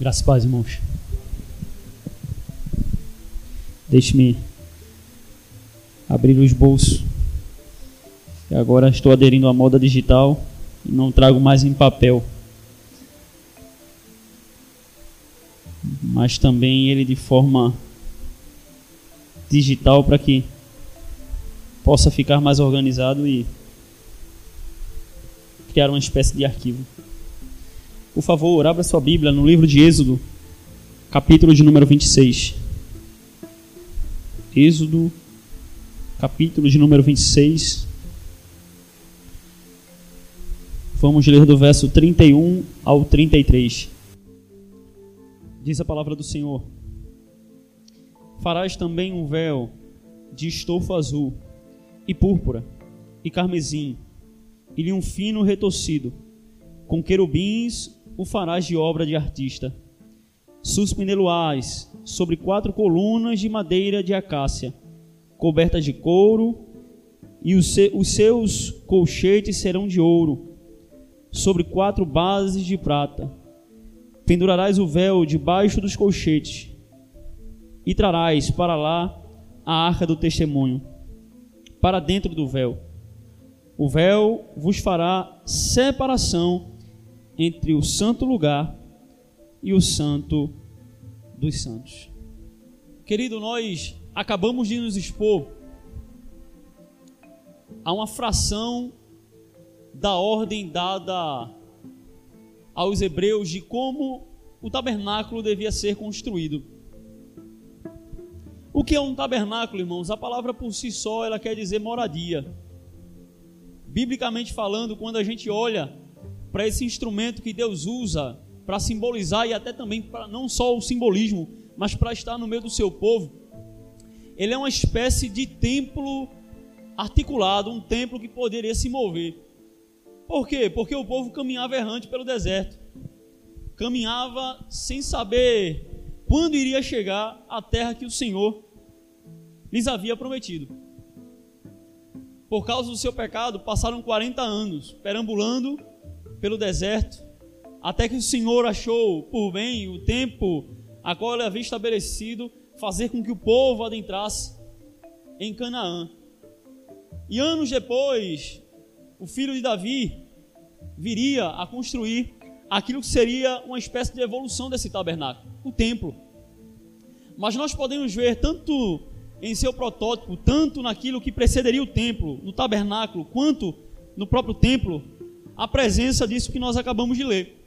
Graças a paz, irmãos. Deixe-me abrir os bolsos. E agora estou aderindo à moda digital e não trago mais em papel. Mas também ele de forma digital para que possa ficar mais organizado e criar uma espécie de arquivo. Por favor, abra sua Bíblia no livro de Êxodo, capítulo de número 26. Êxodo, capítulo de número 26. Vamos ler do verso 31 ao 33. Diz a palavra do Senhor: Farás também um véu de estofo azul, e púrpura, e carmesim, e um fino retorcido, com querubins o farás de obra de artista. Suspendê-lo-ás sobre quatro colunas de madeira de acácia, cobertas de couro, e os, seus colchetes serão de ouro, sobre quatro bases de prata. Pendurarás o véu debaixo dos colchetes, e trarás para lá a arca do testemunho, para dentro do véu. O véu vos fará separação entre o santo lugar e o santo dos santos. Querido, nós acabamos de nos expor a uma fração da ordem dada aos hebreus de como o tabernáculo devia ser construído. O que é um tabernáculo, irmãos? A palavra por si só ela quer dizer moradia. Biblicamente falando, quando a gente olha para esse instrumento que Deus usa para simbolizar e até também para não só o simbolismo, mas para estar no meio do seu povo. Ele é uma espécie de templo articulado, um templo que poderia se mover. Por quê? Porque o povo caminhava errante pelo deserto. Caminhava sem saber quando iria chegar à terra que o Senhor lhes havia prometido. Por causa do seu pecado, passaram 40 anos perambulando pelo deserto, até que o Senhor achou por bem o tempo a qual ele havia estabelecido fazer com que o povo adentrasse em Canaã. E anos depois, o filho de Davi viria a construir aquilo que seria uma espécie de evolução desse tabernáculo, o templo. Mas nós podemos ver tanto em seu protótipo, tanto naquilo que precederia o templo, no tabernáculo, quanto no próprio templo, a presença disso que nós acabamos de ler.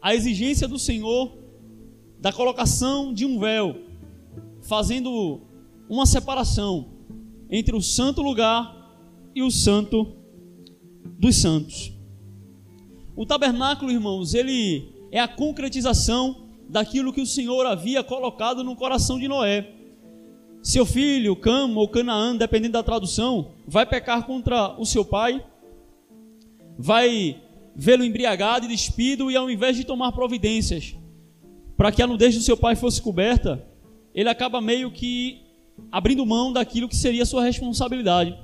A exigência do Senhor da colocação de um véu, fazendo uma separação entre o santo lugar e o santo dos santos. O tabernáculo, irmãos, ele é a concretização daquilo que o Senhor havia colocado no coração de Noé. Seu filho, Cam ou Canaã, dependendo da tradução, vai pecar contra o seu pai vai vê-lo embriagado e despido, e ao invés de tomar providências para que a nudez do seu pai fosse coberta, ele acaba meio que abrindo mão daquilo que seria sua responsabilidade.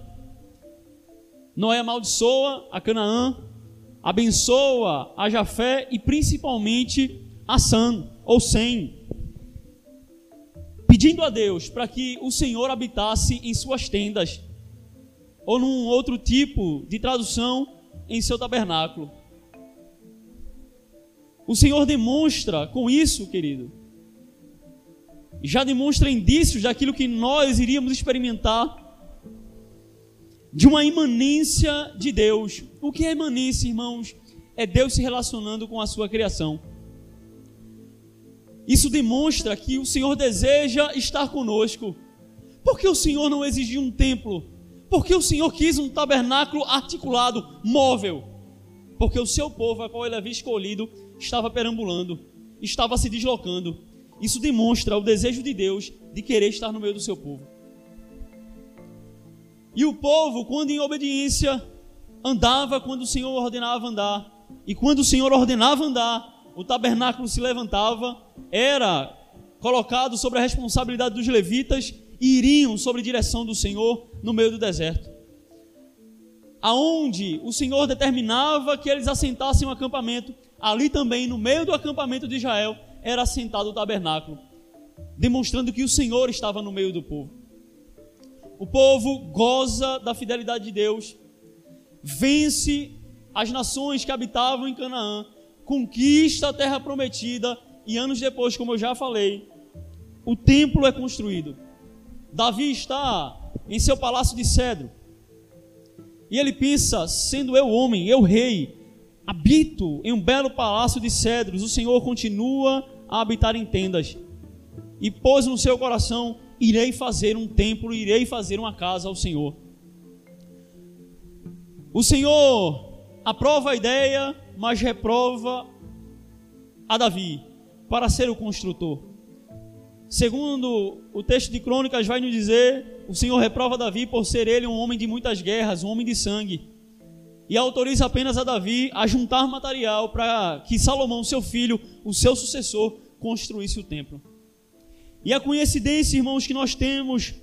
Noé amaldiçoa a Canaã, abençoa a Jafé e principalmente a Sam ou Sem, pedindo a Deus para que o Senhor habitasse em suas tendas, ou num outro tipo de tradução, em seu tabernáculo. O Senhor demonstra com isso, querido, já demonstra indícios daquilo que nós iríamos experimentar de uma imanência de Deus. O que é imanência, irmãos? É Deus se relacionando com a sua criação. Isso demonstra que o Senhor deseja estar conosco. Por que o Senhor não exigiu um templo? Porque o Senhor quis um tabernáculo articulado, móvel. Porque o seu povo, a qual ele havia escolhido, estava perambulando, estava se deslocando. Isso demonstra o desejo de Deus de querer estar no meio do seu povo. E o povo, quando em obediência, andava quando o Senhor ordenava andar. E quando o Senhor ordenava andar, o tabernáculo se levantava, era colocado sobre a responsabilidade dos levitas iriam sobre a direção do Senhor no meio do deserto. aonde o Senhor determinava que eles assentassem um acampamento, ali também, no meio do acampamento de Israel, era assentado o tabernáculo, demonstrando que o Senhor estava no meio do povo. O povo goza da fidelidade de Deus, vence as nações que habitavam em Canaã, conquista a terra prometida e anos depois, como eu já falei, o templo é construído. Davi está em seu palácio de cedro. E ele pensa: sendo eu homem, eu rei, habito em um belo palácio de cedros, o Senhor continua a habitar em tendas. E pôs no seu coração: irei fazer um templo, irei fazer uma casa ao Senhor. O Senhor aprova a ideia, mas reprova a Davi para ser o construtor. Segundo o texto de Crônicas vai nos dizer, o Senhor reprova Davi por ser ele um homem de muitas guerras, um homem de sangue. E autoriza apenas a Davi a juntar material para que Salomão, seu filho, o seu sucessor, construísse o templo. E a coincidência, irmãos, que nós temos,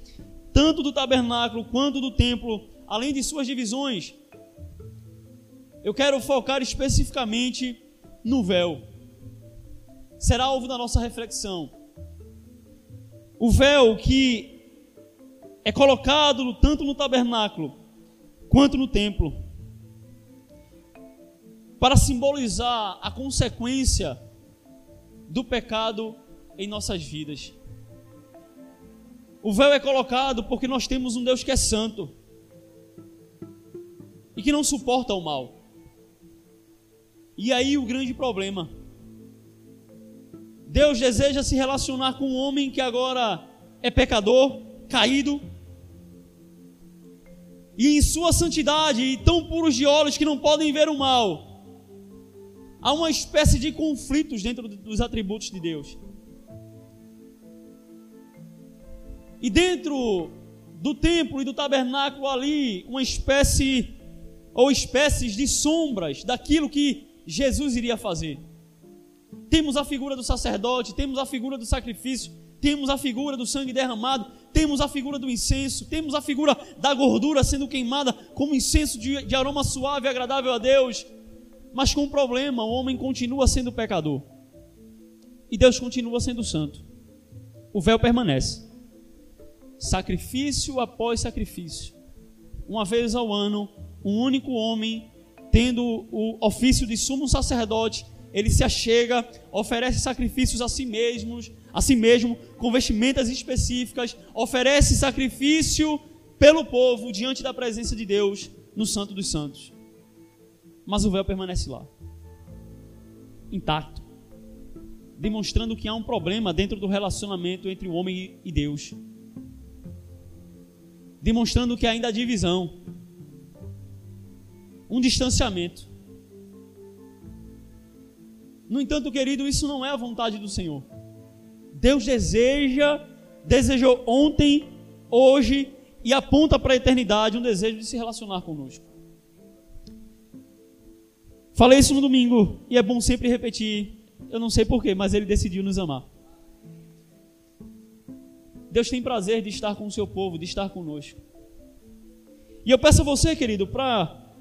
tanto do tabernáculo quanto do templo, além de suas divisões, eu quero focar especificamente no véu. Será alvo da nossa reflexão. O véu que é colocado tanto no tabernáculo quanto no templo para simbolizar a consequência do pecado em nossas vidas. O véu é colocado porque nós temos um Deus que é santo e que não suporta o mal. E aí o grande problema. Deus deseja se relacionar com um homem que agora é pecador, caído, e em sua santidade, e tão puros de olhos que não podem ver o mal. Há uma espécie de conflitos dentro dos atributos de Deus. E dentro do templo e do tabernáculo ali, uma espécie ou espécies de sombras daquilo que Jesus iria fazer. Temos a figura do sacerdote, temos a figura do sacrifício, temos a figura do sangue derramado, temos a figura do incenso, temos a figura da gordura sendo queimada como incenso de, de aroma suave e agradável a Deus. Mas com um problema, o homem continua sendo pecador. E Deus continua sendo santo. O véu permanece. Sacrifício após sacrifício. Uma vez ao ano, um único homem tendo o ofício de sumo sacerdote, ele se achega, oferece sacrifícios a si mesmos, a si mesmo, com vestimentas específicas, oferece sacrifício pelo povo diante da presença de Deus no Santo dos Santos. Mas o véu permanece lá, intacto, demonstrando que há um problema dentro do relacionamento entre o homem e Deus, demonstrando que ainda há divisão um distanciamento. No entanto, querido, isso não é a vontade do Senhor. Deus deseja, desejou ontem, hoje e aponta para a eternidade um desejo de se relacionar conosco. Falei isso no domingo e é bom sempre repetir. Eu não sei porquê, mas Ele decidiu nos amar. Deus tem prazer de estar com o seu povo, de estar conosco. E eu peço a você, querido, para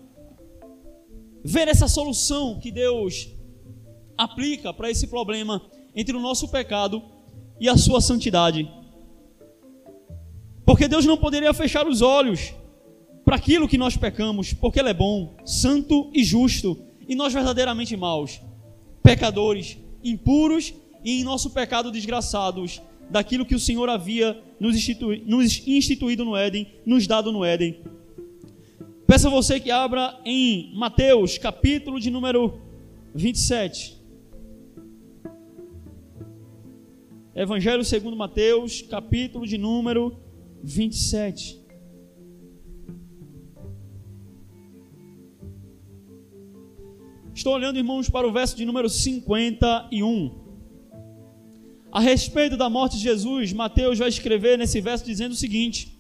ver essa solução que Deus aplica para esse problema entre o nosso pecado e a sua santidade. Porque Deus não poderia fechar os olhos para aquilo que nós pecamos, porque Ele é bom, santo e justo, e nós verdadeiramente maus, pecadores, impuros e em nosso pecado desgraçados, daquilo que o Senhor havia nos, nos instituído no Éden, nos dado no Éden. Peço a você que abra em Mateus, capítulo de número 27. Evangelho segundo Mateus, capítulo de número 27. Estou olhando, irmãos, para o verso de número 51. A respeito da morte de Jesus, Mateus vai escrever nesse verso dizendo o seguinte: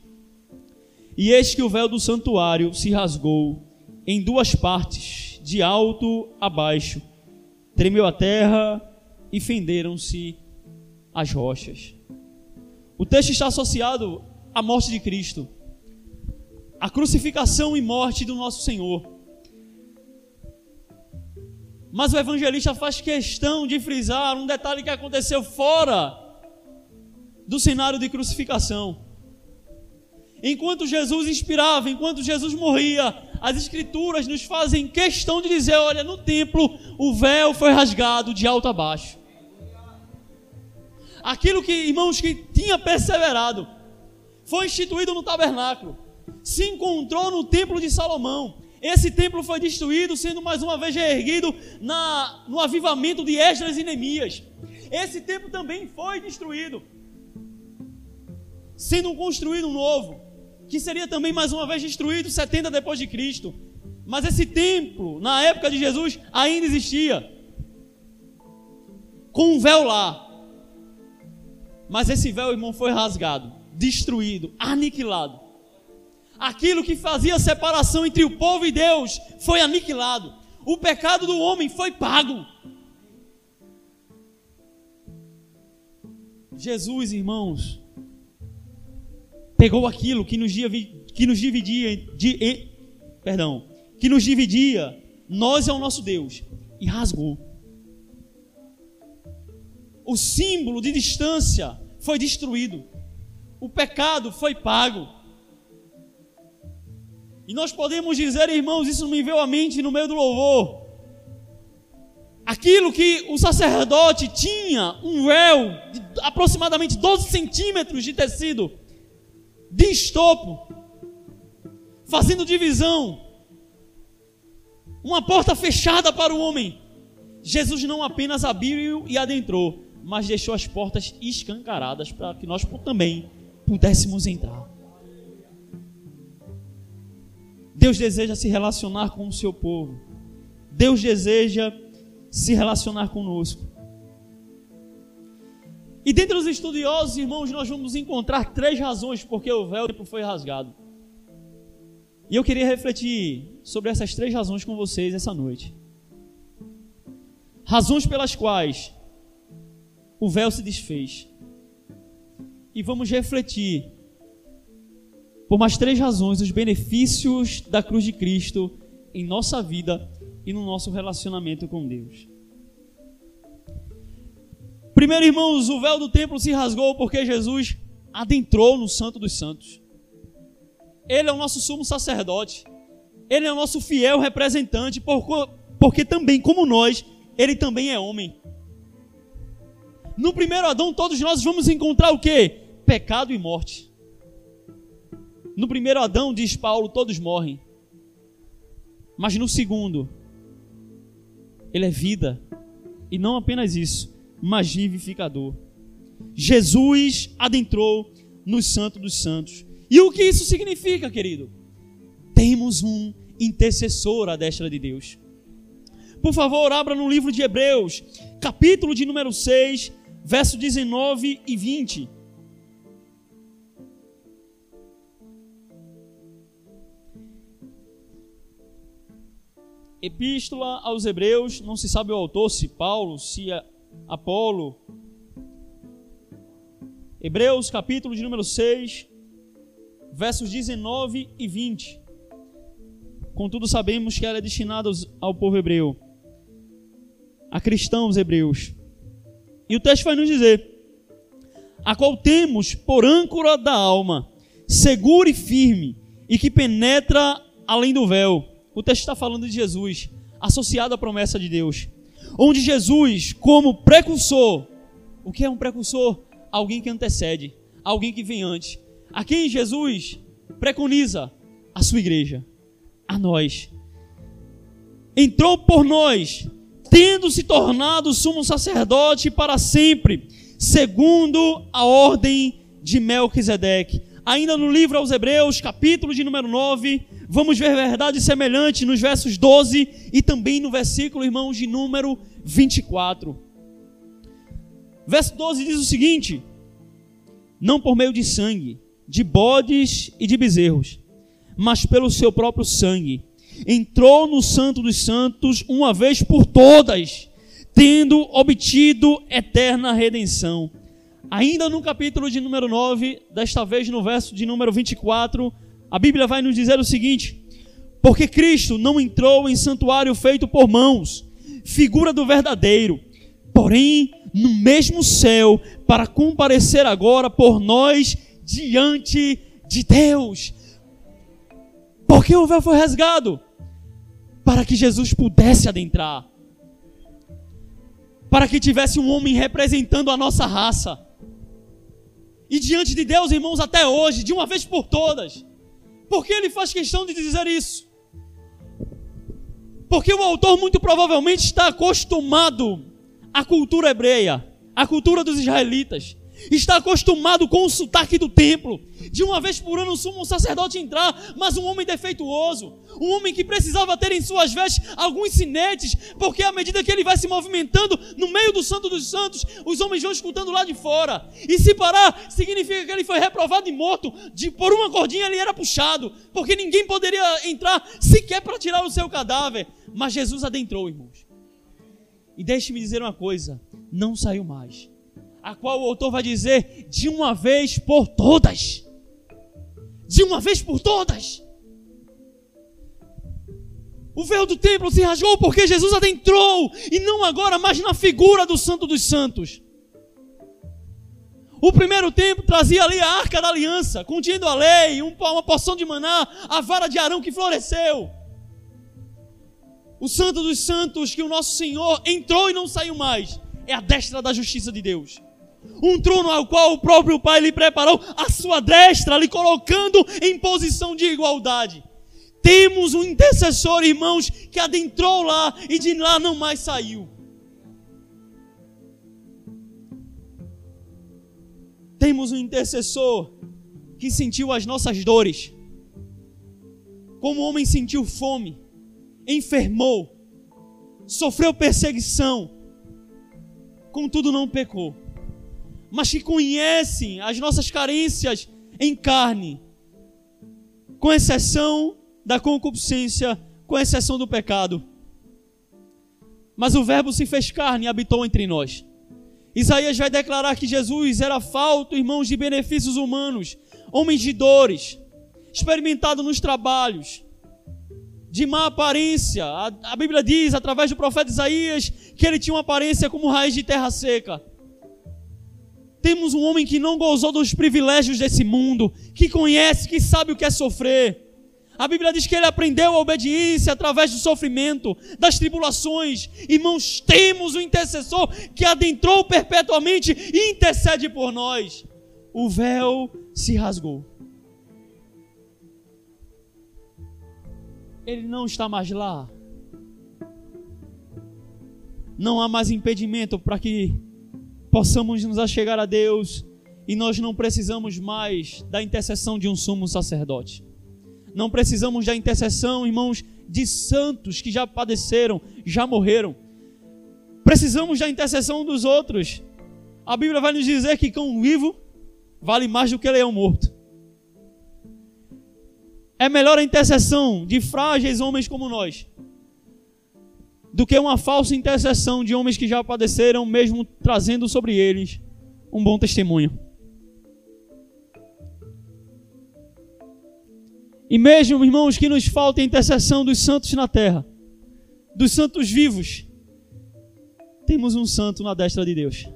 e eis que o véu do santuário se rasgou em duas partes, de alto a baixo. Tremeu a terra e fenderam-se as rochas. O texto está associado à morte de Cristo. a crucificação e morte do nosso Senhor. Mas o evangelista faz questão de frisar um detalhe que aconteceu fora do cenário de crucificação. Enquanto Jesus inspirava, enquanto Jesus morria, as Escrituras nos fazem questão de dizer: olha, no templo o véu foi rasgado de alto a baixo. Aquilo que, irmãos, que tinha perseverado, foi instituído no tabernáculo, se encontrou no templo de Salomão. Esse templo foi destruído, sendo mais uma vez reerguido na, no avivamento de Esdras e Neemias. Esse templo também foi destruído, sendo construído um novo que seria também mais uma vez destruído 70 depois de Cristo. Mas esse templo, na época de Jesus, ainda existia. Com um véu lá. Mas esse véu, irmão, foi rasgado, destruído, aniquilado. Aquilo que fazia separação entre o povo e Deus foi aniquilado. O pecado do homem foi pago. Jesus, irmãos, pegou aquilo que nos, que nos dividia, de, perdão, que nos dividia, nós é o nosso Deus, e rasgou. O símbolo de distância foi destruído. O pecado foi pago. E nós podemos dizer, irmãos, isso me veio à mente no meio do louvor. Aquilo que o sacerdote tinha, um véu de aproximadamente 12 centímetros de tecido, de estopo, fazendo divisão, uma porta fechada para o homem. Jesus não apenas abriu e adentrou, mas deixou as portas escancaradas para que nós também pudéssemos entrar. Deus deseja se relacionar com o seu povo. Deus deseja se relacionar conosco. E dentre os estudiosos, irmãos, nós vamos encontrar três razões porque o véu foi rasgado. E eu queria refletir sobre essas três razões com vocês essa noite. Razões pelas quais o véu se desfez. E vamos refletir por mais três razões os benefícios da cruz de Cristo em nossa vida e no nosso relacionamento com Deus. Primeiro, irmãos, o véu do templo se rasgou porque Jesus adentrou no Santo dos Santos. Ele é o nosso sumo sacerdote. Ele é o nosso fiel representante, porque também, como nós, ele também é homem. No primeiro Adão, todos nós vamos encontrar o que? Pecado e morte. No primeiro Adão, diz Paulo, todos morrem. Mas no segundo, ele é vida. E não apenas isso, mas vivificador. Jesus adentrou no Santo dos Santos. E o que isso significa, querido? Temos um intercessor à destra de Deus. Por favor, abra no livro de Hebreus, capítulo de número 6, verso 19 e 20. Epístola aos Hebreus, não se sabe o autor, se Paulo, se Apolo. Hebreus capítulo de número 6, versos 19 e 20. Contudo, sabemos que ela é destinada ao povo hebreu, a cristãos hebreus. E o texto vai nos dizer: a qual temos por âncora da alma, segura e firme, e que penetra além do véu. O texto está falando de Jesus, associado à promessa de Deus onde Jesus, como precursor, o que é um precursor? Alguém que antecede, alguém que vem antes. A quem Jesus preconiza? A sua igreja, a nós. Entrou por nós, tendo se tornado sumo sacerdote para sempre, segundo a ordem de Melquisedeque. Ainda no livro aos Hebreus, capítulo de número 9, vamos ver verdade semelhante nos versos 12 e também no versículo, irmãos, de número 24. Verso 12 diz o seguinte: Não por meio de sangue, de bodes e de bezerros, mas pelo seu próprio sangue, entrou no Santo dos Santos uma vez por todas, tendo obtido eterna redenção. Ainda no capítulo de número 9, desta vez no verso de número 24, A Bíblia vai nos dizer o seguinte: porque Cristo não entrou em santuário feito por mãos, figura do verdadeiro, porém no mesmo céu, para comparecer agora por nós diante de Deus. Porque o véu foi rasgado? Para que Jesus pudesse adentrar. Para que tivesse um homem representando a nossa raça. E diante de Deus, irmãos, até hoje, de uma vez por todas. Por que ele faz questão de dizer isso? Porque o autor muito provavelmente está acostumado à cultura hebreia, à cultura dos israelitas está acostumado com o sotaque do templo. De uma vez por ano sumo sacerdote entrar, mas um homem defeituoso, um homem que precisava ter em suas vestes alguns sinetes, porque à medida que ele vai se movimentando no meio do santo dos santos, os homens vão escutando lá de fora. E se parar, significa que ele foi reprovado e morto. De, por uma cordinha ele era puxado, porque ninguém poderia entrar sequer para tirar o seu cadáver. Mas Jesus adentrou, irmãos. E deixe-me dizer uma coisa: não saiu mais a qual o autor vai dizer de uma vez por todas. De uma vez por todas. O véu do templo se rasgou porque Jesus adentrou e não agora mais na figura do Santo dos Santos. O primeiro templo trazia ali a arca da aliança, contendo a lei, uma porção de maná, a vara de Arão que floresceu. O Santo dos Santos que o nosso Senhor entrou e não saiu mais, é a destra da justiça de Deus um trono ao qual o próprio Pai lhe preparou a sua destra, lhe colocando em posição de igualdade. Temos um intercessor, irmãos, que adentrou lá e de lá não mais saiu. Temos um intercessor que sentiu as nossas dores. Como o homem sentiu fome, enfermou, sofreu perseguição, contudo não pecou mas que conhecem as nossas carências em carne, com exceção da concupiscência, com exceção do pecado. Mas o Verbo se fez carne e habitou entre nós. Isaías vai declarar que Jesus era falto, irmãos, de benefícios humanos, homens de dores, experimentado nos trabalhos, de má aparência. A, a Bíblia diz, através do profeta Isaías, que ele tinha uma aparência como raiz de terra seca. Temos um homem que não gozou dos privilégios desse mundo, que conhece, que sabe o que é sofrer. A Bíblia diz que ele aprendeu a obediência através do sofrimento, das tribulações. Irmãos, temos um intercessor que adentrou perpetuamente e intercede por nós. O véu se rasgou. Ele não está mais lá. Não há mais impedimento para que possamos nos achegar a Deus e nós não precisamos mais da intercessão de um sumo sacerdote. Não precisamos da intercessão, irmãos, de santos que já padeceram, já morreram. Precisamos da intercessão dos outros. A Bíblia vai nos dizer que cão vivo vale mais do que leão morto. É melhor a intercessão de frágeis homens como nós do que uma falsa intercessão de homens que já padeceram, mesmo trazendo sobre eles um bom testemunho. E mesmo, irmãos, que nos falta a intercessão dos santos na terra, dos santos vivos, temos um santo na destra de Deus,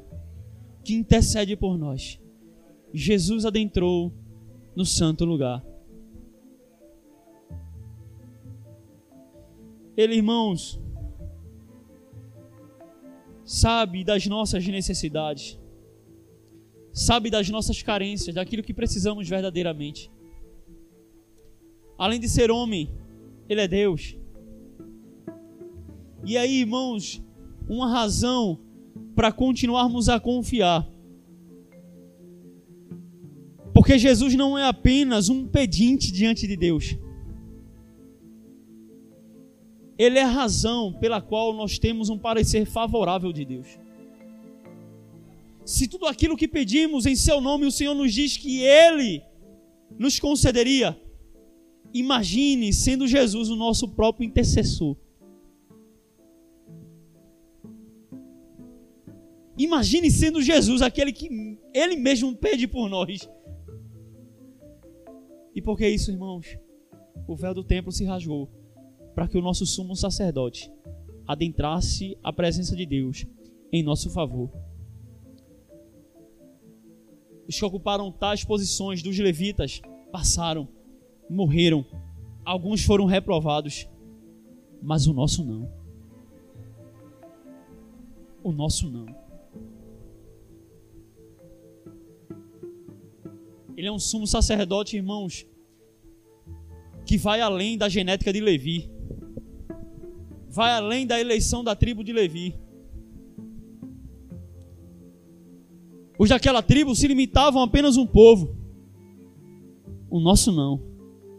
que intercede por nós. Jesus adentrou no santo lugar. Ele, irmãos, sabe das nossas necessidades, sabe das nossas carências, daquilo que precisamos verdadeiramente. Além de ser homem, Ele é Deus. E aí, irmãos, uma razão para continuarmos a confiar. Porque Jesus não é apenas um pedinte diante de Deus. Ele é a razão pela qual nós temos um parecer favorável de Deus. Se tudo aquilo que pedimos em seu nome o Senhor nos diz que Ele nos concederia, imagine sendo Jesus o nosso próprio intercessor. Imagine sendo Jesus aquele que Ele mesmo pede por nós. E por que isso, irmãos? O véu do templo se rasgou para que o nosso sumo sacerdote adentrasse a presença de Deus em nosso favor. Os que ocuparam tais posições dos levitas passaram, morreram, alguns foram reprovados, mas o nosso não. O nosso não. Ele é um sumo sacerdote, irmãos, que vai além da genética de Levi, vai além da eleição da tribo de Levi. Os daquela tribo se limitavam a apenas um povo. O nosso não.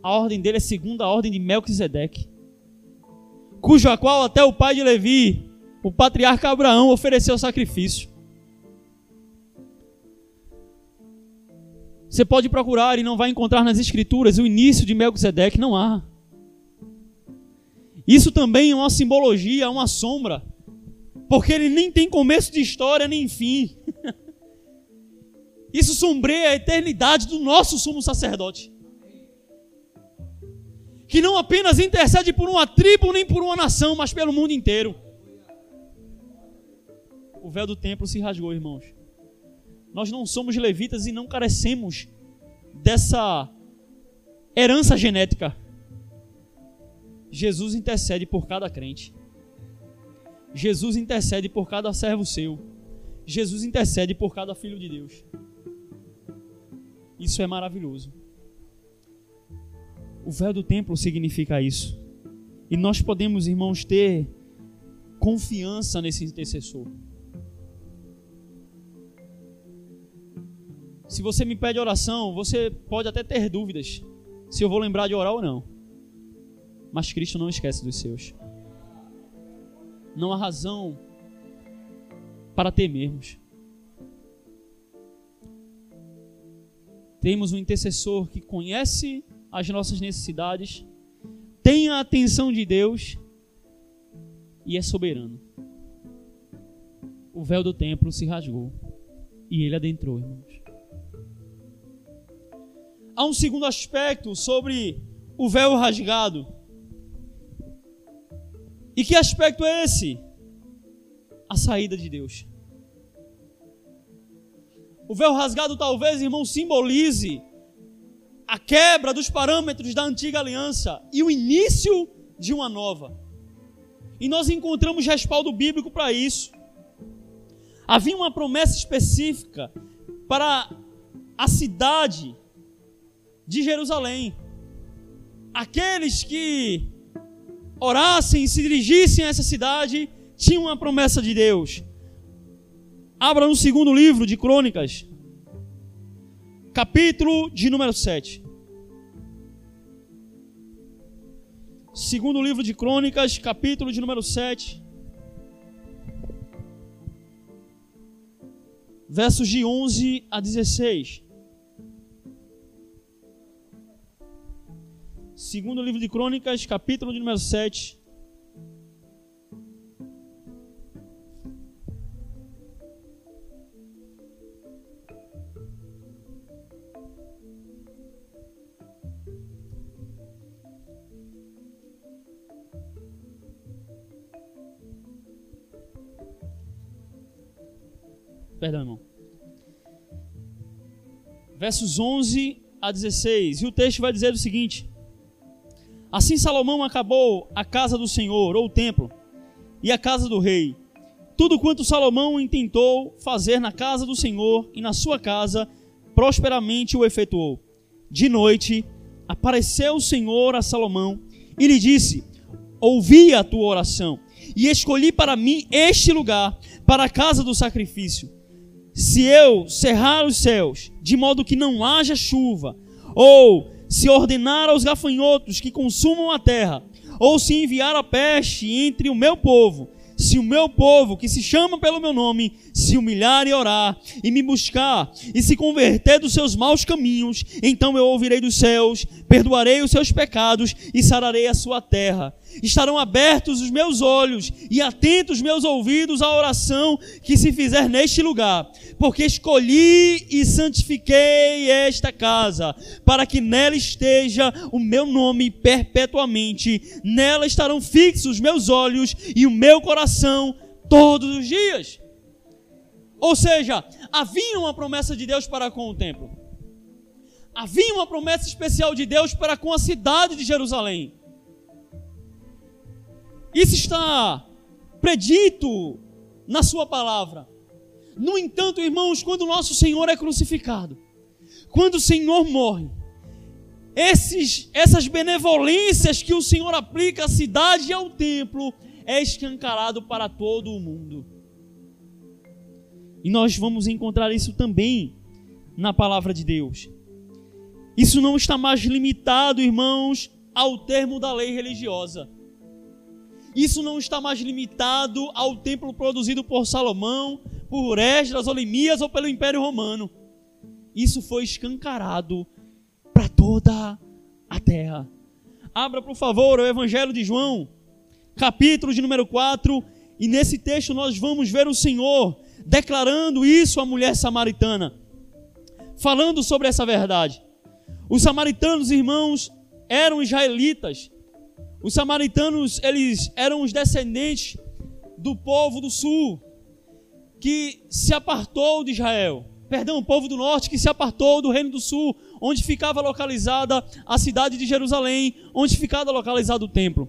A ordem dele é segundo a ordem de Melquisedeque, cujo a qual até o pai de Levi, o patriarca Abraão, ofereceu sacrifício. Você pode procurar e não vai encontrar nas escrituras o início de Melquisedeque, não há. Isso também é uma simbologia, uma sombra, porque ele nem tem começo de história nem fim. Isso sombreia a eternidade do nosso sumo sacerdote. Que não apenas intercede por uma tribo nem por uma nação, mas pelo mundo inteiro. O véu do templo se rasgou, irmãos. Nós não somos levitas e não carecemos dessa herança genética. Jesus intercede por cada crente. Jesus intercede por cada servo seu. Jesus intercede por cada filho de Deus. Isso é maravilhoso. O véu do templo significa isso. E nós podemos, irmãos, ter confiança nesse intercessor. Se você me pede oração, você pode até ter dúvidas se eu vou lembrar de orar ou não. Mas Cristo não esquece dos seus. Não há razão para temermos. Temos um intercessor que conhece as nossas necessidades, tem a atenção de Deus e é soberano. O véu do templo se rasgou e ele adentrou, irmãos. Há um segundo aspecto sobre o véu rasgado. E que aspecto é esse? A saída de Deus. O véu rasgado talvez, irmão, simbolize a quebra dos parâmetros da antiga aliança e o início de uma nova. E nós encontramos respaldo bíblico para isso. Havia uma promessa específica para a cidade de Jerusalém. Aqueles que orassem se dirigissem a essa cidade tinham uma promessa de Deus. Abra no segundo livro de Crônicas, capítulo de número 7. Segundo livro de Crônicas, capítulo de número 7. Versos de 11 a 16. Segundo livro de Crônicas, capítulo de número 7. Perdão, irmão. Versos 11 a 16. E o texto vai dizer o seguinte: Assim Salomão acabou a casa do Senhor, ou o templo, e a casa do rei. Tudo quanto Salomão intentou fazer na casa do Senhor e na sua casa, prosperamente o efetuou. De noite apareceu o Senhor a Salomão e lhe disse: Ouvi a tua oração e escolhi para mim este lugar, para a casa do sacrifício. Se eu cerrar os céus, de modo que não haja chuva, ou se ordenar aos gafanhotos que consumam a terra, ou se enviar a peste entre o meu povo, se o meu povo, que se chama pelo meu nome, se humilhar e orar, e me buscar, e se converter dos seus maus caminhos, então eu ouvirei dos céus, perdoarei os seus pecados e sararei a sua terra. Estarão abertos os meus olhos e atentos os meus ouvidos à oração que se fizer neste lugar, porque escolhi e santifiquei esta casa, para que nela esteja o meu nome perpetuamente. Nela estarão fixos os meus olhos e o meu coração todos os dias. Ou seja, havia uma promessa de Deus para com o templo. Havia uma promessa especial de Deus para com a cidade de Jerusalém. Isso está predito na Sua palavra. No entanto, irmãos, quando o nosso Senhor é crucificado, quando o Senhor morre, esses, essas benevolências que o Senhor aplica à cidade e ao templo é escancarado para todo o mundo. E nós vamos encontrar isso também na palavra de Deus. Isso não está mais limitado, irmãos, ao termo da lei religiosa. Isso não está mais limitado ao templo produzido por Salomão, por Esdras, Olemias ou pelo Império Romano. Isso foi escancarado para toda a terra. Abra, por favor, o Evangelho de João, capítulo de número 4, e nesse texto nós vamos ver o Senhor declarando isso à mulher samaritana, falando sobre essa verdade. Os samaritanos, irmãos, eram israelitas. Os samaritanos, eles eram os descendentes do povo do sul, que se apartou de Israel. Perdão, o povo do norte que se apartou do reino do sul, onde ficava localizada a cidade de Jerusalém, onde ficava localizado o templo.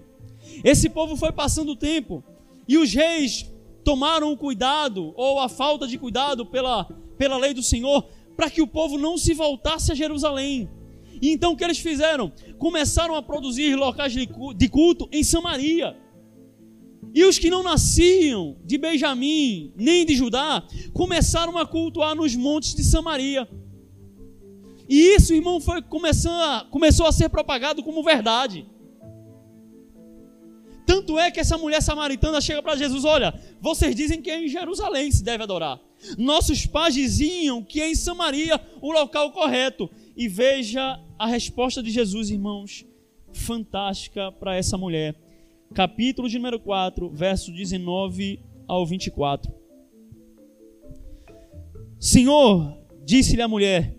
Esse povo foi passando o tempo e os reis tomaram o cuidado ou a falta de cuidado pela, pela lei do Senhor para que o povo não se voltasse a Jerusalém. E então o que eles fizeram? Começaram a produzir locais de culto em Samaria. E os que não nasciam de Benjamim nem de Judá começaram a cultuar nos montes de Samaria. E isso, irmão, foi começando a, começou a ser propagado como verdade. Tanto é que essa mulher samaritana chega para Jesus: Olha, vocês dizem que é em Jerusalém se deve adorar. Nossos pais diziam que é em Samaria o local correto. E veja a resposta de Jesus, irmãos, fantástica para essa mulher. Capítulo de número 4, verso 19 ao 24. Senhor, disse-lhe a mulher: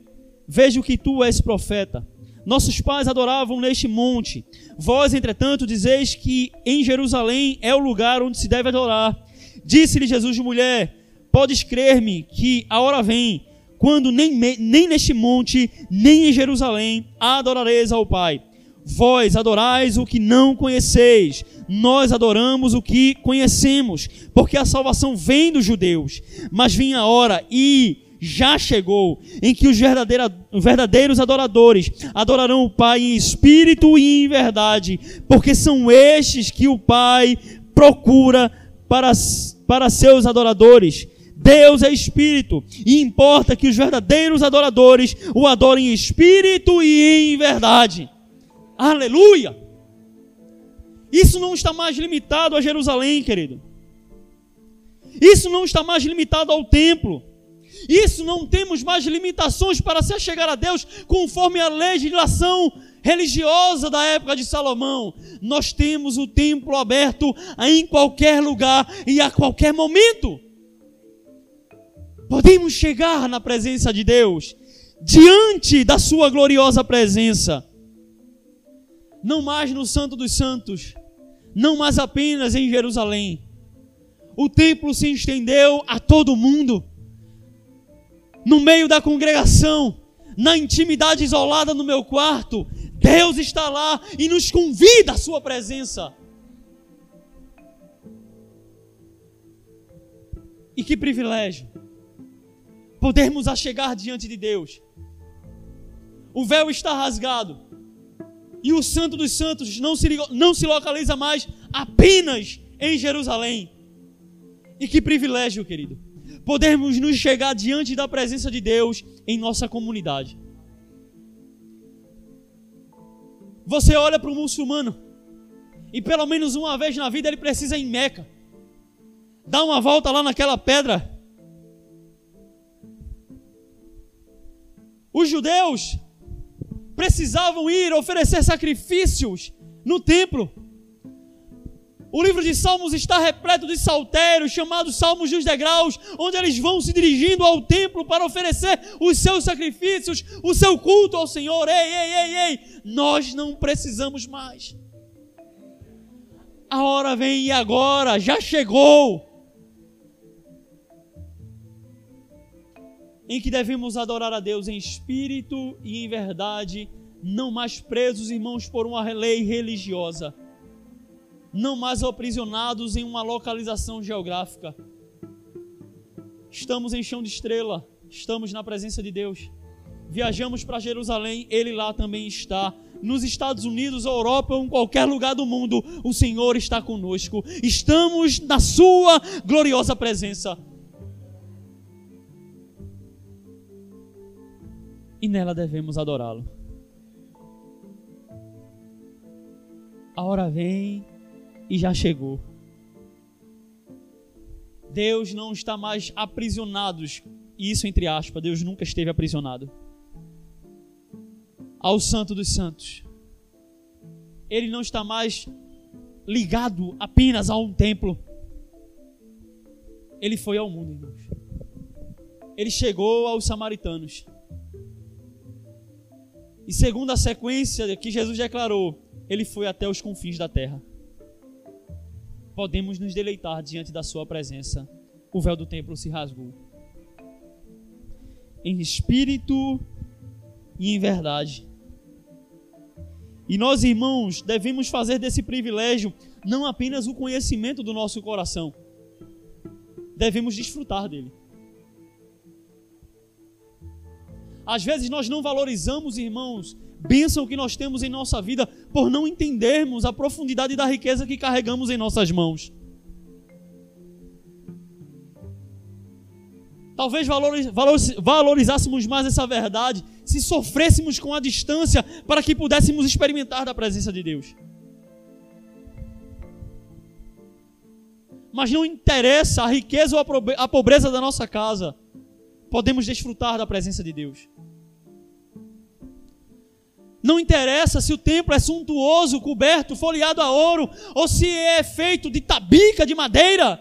Vejo que tu és profeta. Nossos pais adoravam neste monte. Vós, entretanto, dizeis que em Jerusalém é o lugar onde se deve adorar. Disse-lhe Jesus, mulher: Podes crer-me que a hora vem, quando nem, nem neste monte, nem em Jerusalém adorareis ao Pai. Vós adorais o que não conheceis, nós adoramos o que conhecemos, porque a salvação vem dos judeus. Mas vinha a hora e já chegou, em que os verdadeiros adoradores adorarão o Pai em espírito e em verdade, porque são estes que o Pai procura para, para seus adoradores. Deus é espírito, e importa que os verdadeiros adoradores o adorem em espírito e em verdade. Aleluia! Isso não está mais limitado a Jerusalém, querido. Isso não está mais limitado ao templo. Isso não temos mais limitações para se chegar a Deus conforme a legislação religiosa da época de Salomão. Nós temos o templo aberto em qualquer lugar e a qualquer momento. Podemos chegar na presença de Deus, diante da Sua gloriosa presença. Não mais no Santo dos Santos, não mais apenas em Jerusalém. O templo se estendeu a todo mundo no meio da congregação, na intimidade isolada no meu quarto, Deus está lá e nos convida à Sua presença. E que privilégio podermos achegar diante de Deus. O véu está rasgado e o Santo dos Santos não se, não se localiza mais apenas em Jerusalém. E que privilégio, querido podermos nos chegar diante da presença de Deus em nossa comunidade. Você olha para o muçulmano e pelo menos uma vez na vida ele precisa ir em Meca. Dá uma volta lá naquela pedra. Os judeus precisavam ir oferecer sacrifícios no templo. O livro de Salmos está repleto de saltérios, chamados Salmos dos Degraus, onde eles vão se dirigindo ao templo para oferecer os seus sacrifícios, o seu culto ao Senhor. Ei, ei, ei, ei, nós não precisamos mais. A hora vem e agora, já chegou. Em que devemos adorar a Deus em espírito e em verdade, não mais presos, irmãos, por uma lei religiosa não mais aprisionados em uma localização geográfica. Estamos em chão de estrela, estamos na presença de Deus. Viajamos para Jerusalém, Ele lá também está. Nos Estados Unidos, Europa ou em qualquer lugar do mundo, o Senhor está conosco. Estamos na Sua gloriosa presença. E nela devemos adorá-lo. A hora vem e já chegou. Deus não está mais aprisionado, isso entre aspas, Deus nunca esteve aprisionado. Ao Santo dos Santos. Ele não está mais ligado apenas a um templo. Ele foi ao mundo, irmãos. Ele chegou aos samaritanos. E segundo a sequência que Jesus declarou, ele foi até os confins da terra podemos nos deleitar diante da Sua presença. O véu do templo se rasgou. Em espírito e em verdade. E nós, irmãos, devemos fazer desse privilégio não apenas o conhecimento do nosso coração, devemos desfrutar dele. Às vezes nós não valorizamos, irmãos, bênção que nós temos em nossa vida por não entendermos a profundidade da riqueza que carregamos em nossas mãos. Talvez valorizássemos mais essa verdade se sofrêssemos com a distância para que pudéssemos experimentar da presença de Deus. Mas não interessa a riqueza ou a pobreza da nossa casa, podemos desfrutar da presença de Deus. Não interessa se o templo é suntuoso, coberto, folheado a ouro, ou se é feito de tabica, de madeira.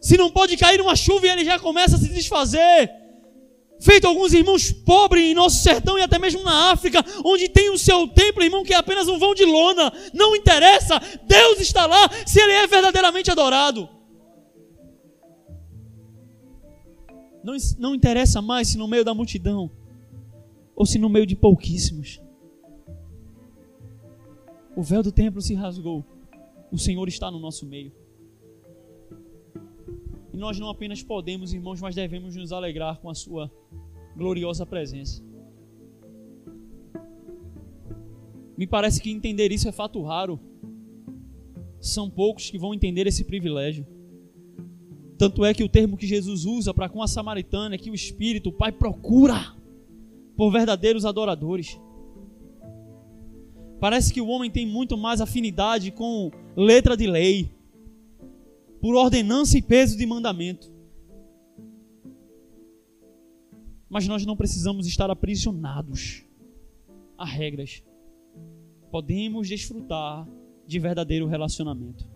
Se não pode cair uma chuva e ele já começa a se desfazer. Feito alguns irmãos pobres em nosso sertão e até mesmo na África, onde tem o seu templo, irmão, que é apenas um vão de lona. Não interessa, Deus está lá se ele é verdadeiramente adorado. Não, não interessa mais se no meio da multidão ou se no meio de pouquíssimos. O véu do templo se rasgou. O Senhor está no nosso meio. E nós não apenas podemos, irmãos, mas devemos nos alegrar com a Sua gloriosa presença. Me parece que entender isso é fato raro. São poucos que vão entender esse privilégio. Tanto é que o termo que Jesus usa para com a samaritana é que o Espírito, o Pai, procura por verdadeiros adoradores. Parece que o homem tem muito mais afinidade com letra de lei, por ordenança e peso de mandamento. Mas nós não precisamos estar aprisionados a regras. Podemos desfrutar de verdadeiro relacionamento.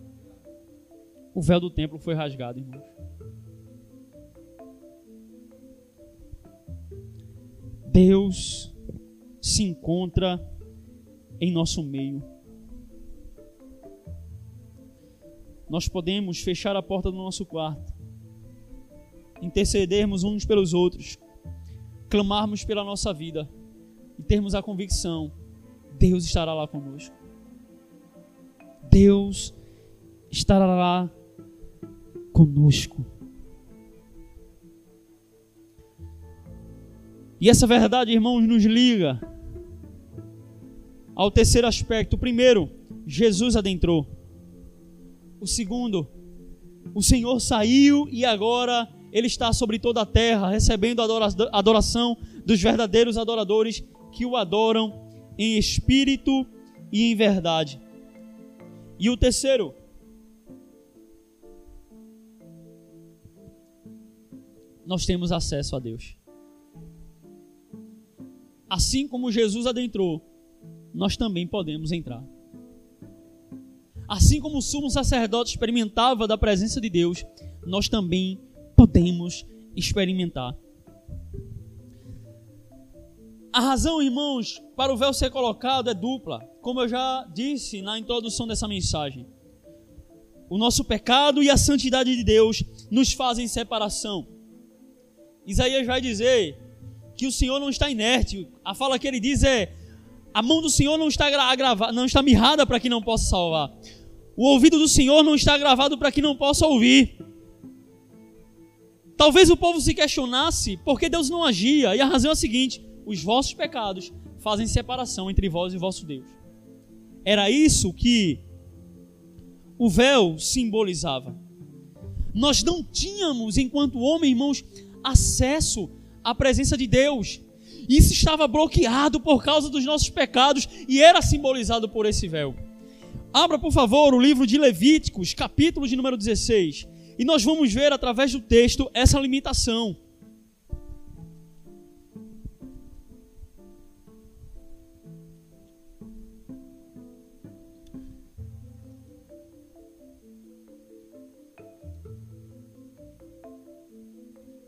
O véu do templo foi rasgado, irmãos. Deus se encontra em nosso meio. Nós podemos fechar a porta do nosso quarto, intercedermos uns pelos outros, clamarmos pela nossa vida e termos a convicção: Deus estará lá conosco. Deus estará lá conosco. E essa verdade, irmãos, nos liga ao terceiro aspecto. O primeiro, Jesus adentrou. O segundo, o Senhor saiu e agora ele está sobre toda a terra, recebendo a adoração dos verdadeiros adoradores que o adoram em espírito e em verdade. E o terceiro, nós temos acesso a Deus. Assim como Jesus adentrou, nós também podemos entrar. assim como o sumo sacerdote experimentava da presença de Deus, nós também podemos experimentar. A razão, irmãos, para o véu ser colocado é dupla, como eu já disse na introdução dessa mensagem. O nosso pecado e a santidade de Deus nos fazem separação. Isaías vai dizer que o Senhor não está inerte. A fala que ele diz é: a mão do Senhor não está agravada, não está mirrada para que não possa salvar. O ouvido do Senhor não está gravado para que não possa ouvir. Talvez o povo se questionasse por que Deus não agia, e a razão é a seguinte: os vossos pecados fazem separação entre vós e vosso Deus. Era isso que o véu simbolizava. Nós não tínhamos, enquanto homem, irmãos, acesso à presença de Deus. Isso estava bloqueado por causa dos nossos pecados e era simbolizado por esse véu. Abra, por favor, o livro de Levíticos, capítulo de número 16, e nós vamos ver através do texto essa limitação.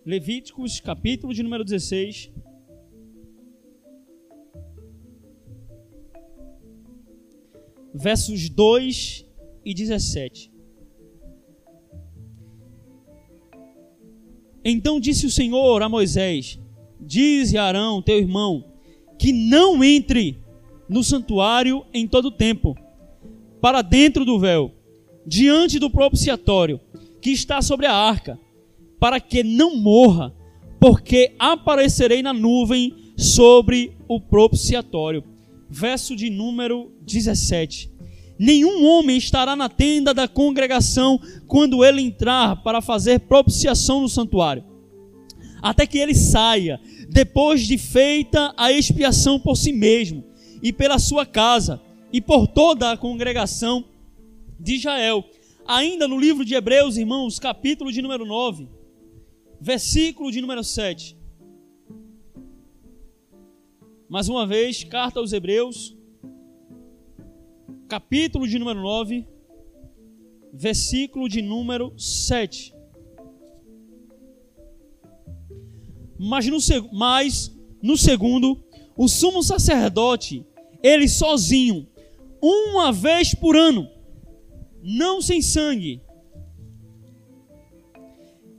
Levíticos, capítulo de número 16. Versos 2 e 17. Então disse o Senhor a Moisés: Dize a Arão, teu irmão, que não entre no santuário em todo o tempo, para dentro do véu, diante do propiciatório, que está sobre a arca, para que não morra, porque aparecerei na nuvem sobre o propiciatório. Verso de número 17. Nenhum homem estará na tenda da congregação quando ele entrar para fazer propiciação no santuário, até que ele saia, depois de feita a expiação por si mesmo e pela sua casa e por toda a congregação de Israel. Ainda no livro de Hebreus, irmãos, capítulo de número 9, versículo de número 7. Mais uma vez, carta aos Hebreus, capítulo de número 9, versículo de número 7. Mas no, mas no segundo, o sumo sacerdote, ele sozinho, uma vez por ano, não sem sangue,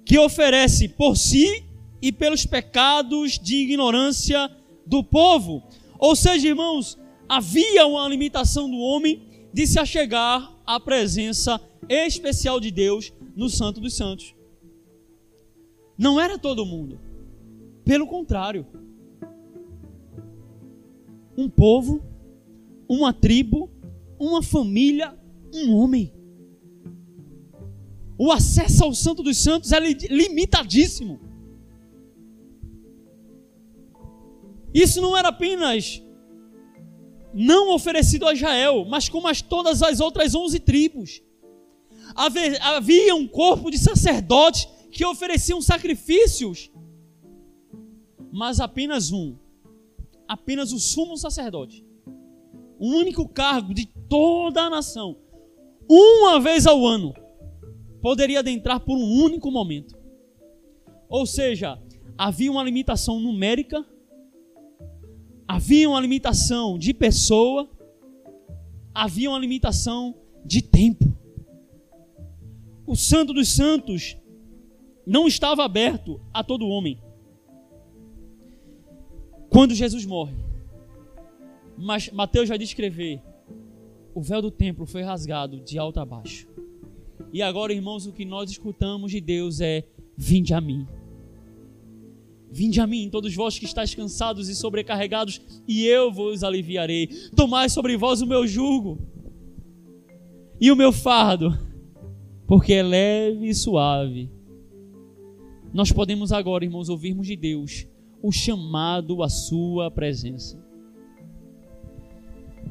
que oferece por si e pelos pecados de ignorância do povo. Ou seja, irmãos, havia uma limitação do homem de se achegar à presença especial de Deus no Santo dos Santos. Não era todo mundo. Pelo contrário. Um povo, uma tribo, uma família, um homem o acesso ao Santo dos Santos é limitadíssimo. Isso não era apenas não oferecido a Israel, mas como as todas as outras onze tribos. Havia um corpo de sacerdotes que ofereciam sacrifícios, mas apenas um, apenas o sumo sacerdote, o único cargo de toda a nação, uma vez ao ano, poderia adentrar por um único momento. Ou seja, havia uma limitação numérica, havia uma limitação de pessoa, havia uma limitação de tempo. O Santo dos Santos não estava aberto a todo homem. Quando Jesus morre, mas Mateus vai descrever: o véu do templo foi rasgado de alto a baixo. E agora, irmãos, o que nós escutamos de Deus é: Vinde a mim. Vinde a mim, todos vós que estáis cansados e sobrecarregados, e eu vos aliviarei. Tomai sobre vós o meu jugo e o meu fardo, porque é leve e suave. Nós podemos agora, irmãos, ouvirmos de Deus o chamado à sua presença.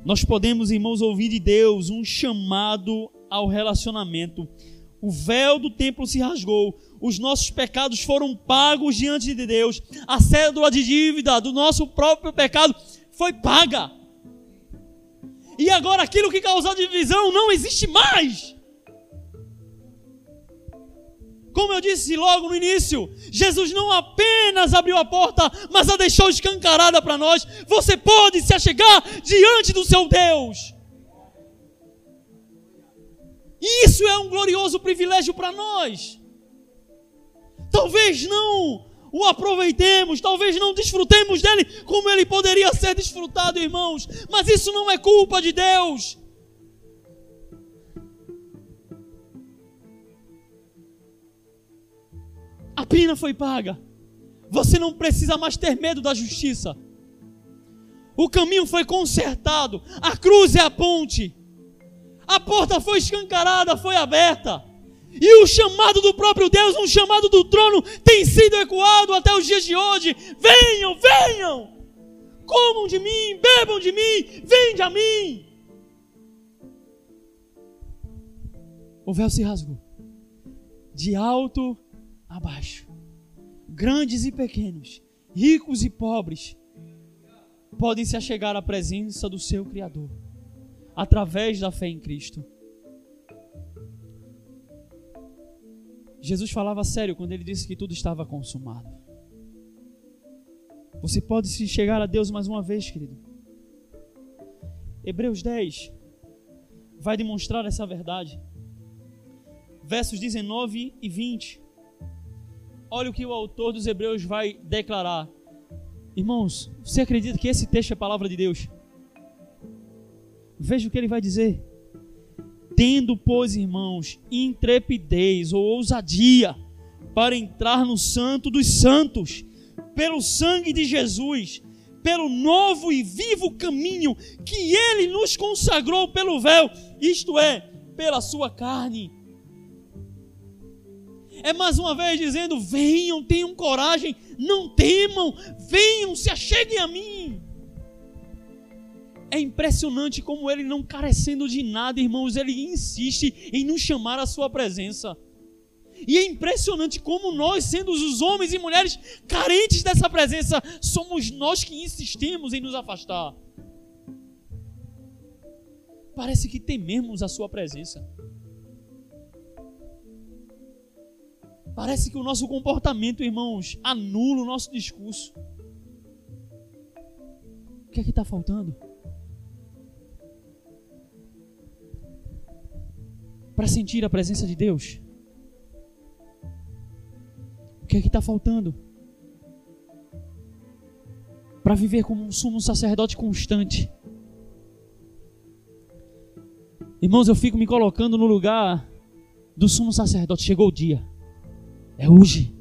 Nós podemos, irmãos, ouvir de Deus um chamado ao relacionamento. O véu do templo se rasgou, os nossos pecados foram pagos diante de Deus, a cédula de dívida do nosso próprio pecado foi paga. E agora aquilo que causou divisão não existe mais. Como eu disse logo no início, Jesus não apenas abriu a porta, mas a deixou escancarada para nós. Você pode se achegar diante do seu Deus. E isso é um glorioso privilégio para nós. Talvez não o aproveitemos, talvez não desfrutemos dele como ele poderia ser desfrutado, irmãos, mas isso não é culpa de Deus. A pena foi paga. Você não precisa mais ter medo da justiça. O caminho foi consertado. A cruz é a ponte. A porta foi escancarada, foi aberta. E o chamado do próprio Deus, um chamado do trono, tem sido ecoado até os dias de hoje. Venham, venham! Comam de mim, bebam de mim, vende a mim. O véu se rasgou. De alto abaixo. Grandes e pequenos, ricos e pobres, podem se achegar à presença do seu Criador através da fé em Cristo. Jesus falava sério quando ele disse que tudo estava consumado. Você pode se chegar a Deus mais uma vez, querido. Hebreus 10 vai demonstrar essa verdade. Versos 19 e 20. Olha o que o autor dos Hebreus vai declarar. Irmãos, você acredita que esse texto é a palavra de Deus? Veja o que ele vai dizer. Tendo, pois, irmãos, intrepidez ou ousadia para entrar no Santo dos Santos, pelo sangue de Jesus, pelo novo e vivo caminho que ele nos consagrou pelo véu, isto é, pela sua carne. É mais uma vez dizendo: venham, tenham coragem, não temam, venham, se acheguem a mim. É impressionante como ele, não carecendo de nada, irmãos, ele insiste em nos chamar à sua presença. E é impressionante como nós, sendo os homens e mulheres carentes dessa presença, somos nós que insistimos em nos afastar. Parece que tememos a sua presença. Parece que o nosso comportamento, irmãos, anula o nosso discurso. O que é que está faltando? Para sentir a presença de Deus? O que é que está faltando? Para viver como um sumo sacerdote constante. Irmãos, eu fico me colocando no lugar do sumo sacerdote. Chegou o dia. É hoje.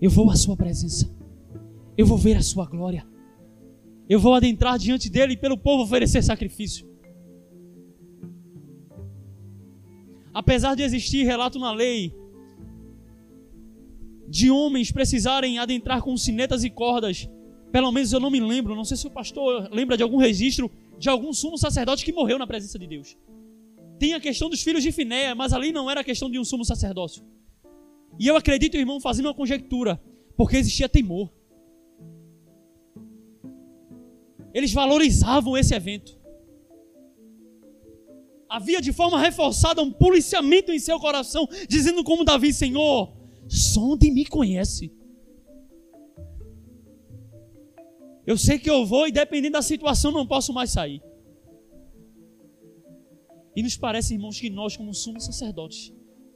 Eu vou à sua presença. Eu vou ver a sua glória. Eu vou adentrar diante dele e pelo povo oferecer sacrifício. Apesar de existir relato na lei de homens precisarem adentrar com sinetas e cordas, pelo menos eu não me lembro, não sei se o pastor lembra de algum registro de algum sumo sacerdote que morreu na presença de Deus. Tem a questão dos filhos de Finéia, mas ali não era a questão de um sumo sacerdócio. E eu acredito, irmão, fazendo uma conjectura, porque existia temor. Eles valorizavam esse evento havia de forma reforçada um policiamento em seu coração, dizendo como Davi: Senhor, sonde me conhece. Eu sei que eu vou e dependendo da situação não posso mais sair. E nos parece, irmãos, que nós, como sumos sacerdotes,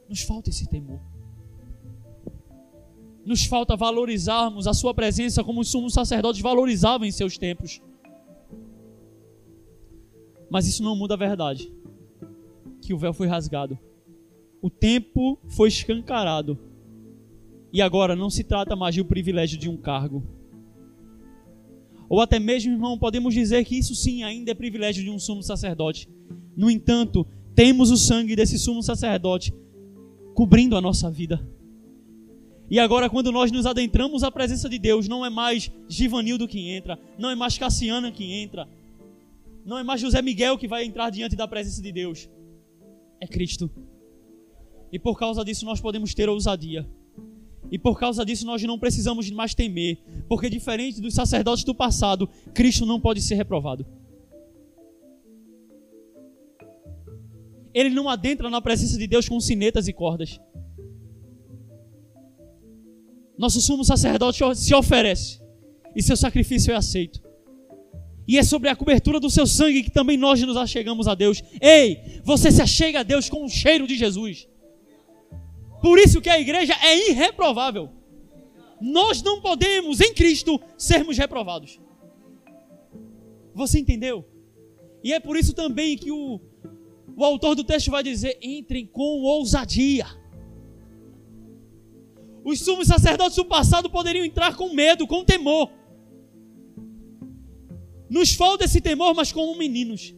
nos falta esse temor. Nos falta valorizarmos a sua presença como os sumos sacerdotes valorizavam em seus tempos. Mas isso não muda a verdade que o véu foi rasgado. O tempo foi escancarado. E agora não se trata mais do privilégio de um cargo. Ou até mesmo, irmão, podemos dizer que isso sim ainda é privilégio de um sumo sacerdote. No entanto, temos o sangue desse sumo sacerdote cobrindo a nossa vida. E agora, quando nós nos adentramos à presença de Deus, não é mais Givanildo que entra, não é mais Cassiana que entra, não é mais José Miguel que vai entrar diante da presença de Deus é Cristo. E por causa disso nós podemos ter ousadia. E por causa disso nós não precisamos mais temer, porque diferente dos sacerdotes do passado, Cristo não pode ser reprovado. ele não adentra na presença de Deus com sinetas e cordas. Nosso sumo sacerdote se oferece e seu sacrifício é aceito. E é sobre a cobertura do seu sangue que também nós nos achegamos a Deus. Ei, você se achega a Deus com o cheiro de Jesus. Por isso que a igreja é irreprovável. Nós não podemos, em Cristo, sermos reprovados. Você entendeu? E é por isso também que o, o autor do texto vai dizer: entrem com ousadia. Os sumos sacerdotes do passado poderiam entrar com medo, com temor. Nos falta esse temor, mas como meninos.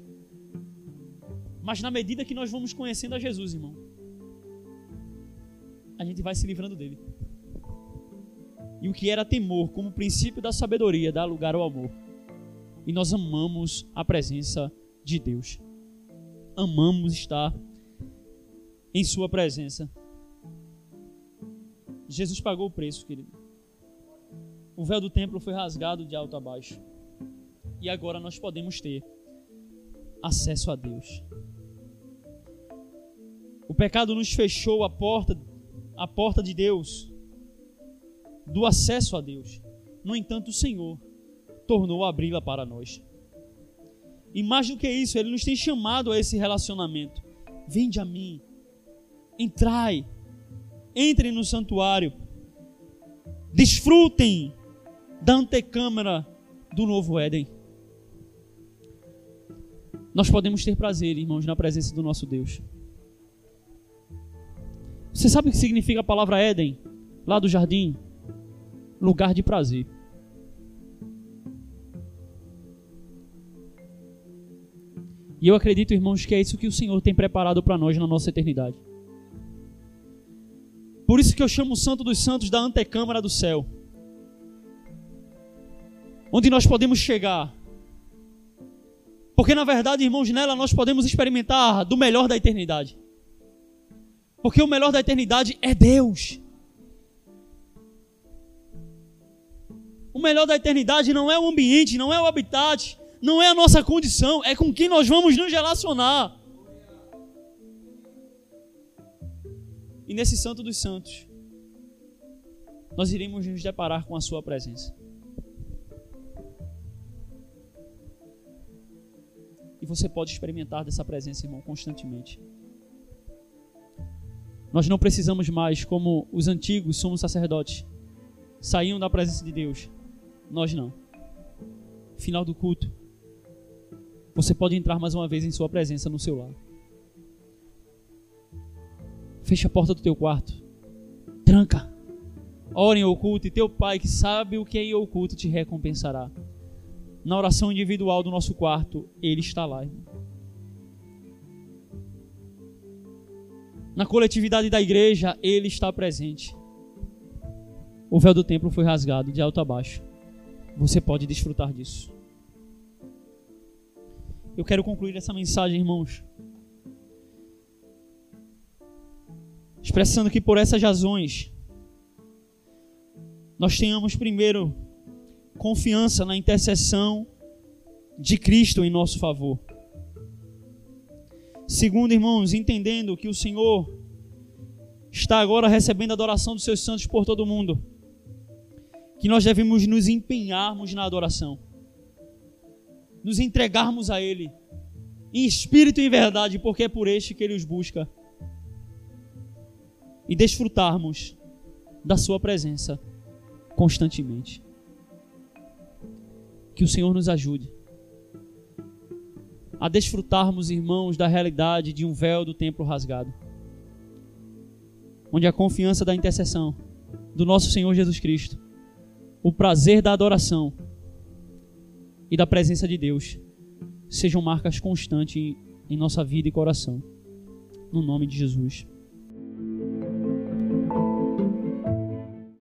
Mas na medida que nós vamos conhecendo a Jesus, irmão, a gente vai se livrando dele. E o que era temor, como princípio da sabedoria, dá lugar ao amor. E nós amamos a presença de Deus. Amamos estar em Sua presença. Jesus pagou o preço, querido. O véu do templo foi rasgado de alto a baixo. E agora nós podemos ter acesso a Deus. O pecado nos fechou a porta, a porta de Deus, do acesso a Deus. No entanto, o Senhor tornou a abri-la para nós. E mais do que isso, Ele nos tem chamado a esse relacionamento. Vinde a mim, entrai, entrem no santuário, desfrutem da antecâmara do novo Éden nós podemos ter prazer, irmãos, na presença do nosso Deus. Você sabe o que significa a palavra Éden, lá do jardim? Lugar de prazer. E eu acredito, irmãos, que é isso que o Senhor tem preparado para nós na nossa eternidade. Por isso que eu chamo o Santo dos Santos da antecâmara do céu. Onde nós podemos chegar porque na verdade, irmãos, nela nós podemos experimentar do melhor da eternidade. Porque o melhor da eternidade é Deus. O melhor da eternidade não é o ambiente, não é o habitat, não é a nossa condição, é com quem nós vamos nos relacionar. E nesse Santo dos Santos, nós iremos nos deparar com a Sua presença. E você pode experimentar dessa presença, irmão, constantemente. Nós não precisamos mais, como os antigos somos sacerdotes, saíam da presença de Deus. Nós não. Final do culto. Você pode entrar mais uma vez em sua presença no seu lar. Feche a porta do teu quarto. Tranca. Ore em oculto e teu pai que sabe o que é em oculto te recompensará na oração individual do nosso quarto, Ele está lá. Irmão. Na coletividade da igreja, Ele está presente. O véu do templo foi rasgado de alto a baixo. Você pode desfrutar disso. Eu quero concluir essa mensagem, irmãos, expressando que por essas razões nós tenhamos primeiro confiança na intercessão de Cristo em nosso favor. Segundo, irmãos, entendendo que o Senhor está agora recebendo a adoração dos seus santos por todo o mundo, que nós devemos nos empenharmos na adoração, nos entregarmos a Ele, em espírito e em verdade, porque é por este que Ele os busca, e desfrutarmos da Sua presença constantemente. Que o Senhor nos ajude a desfrutarmos, irmãos, da realidade de um véu do templo rasgado. Onde a confiança da intercessão do nosso Senhor Jesus Cristo, o prazer da adoração e da presença de Deus sejam marcas constantes em nossa vida e coração. No nome de Jesus.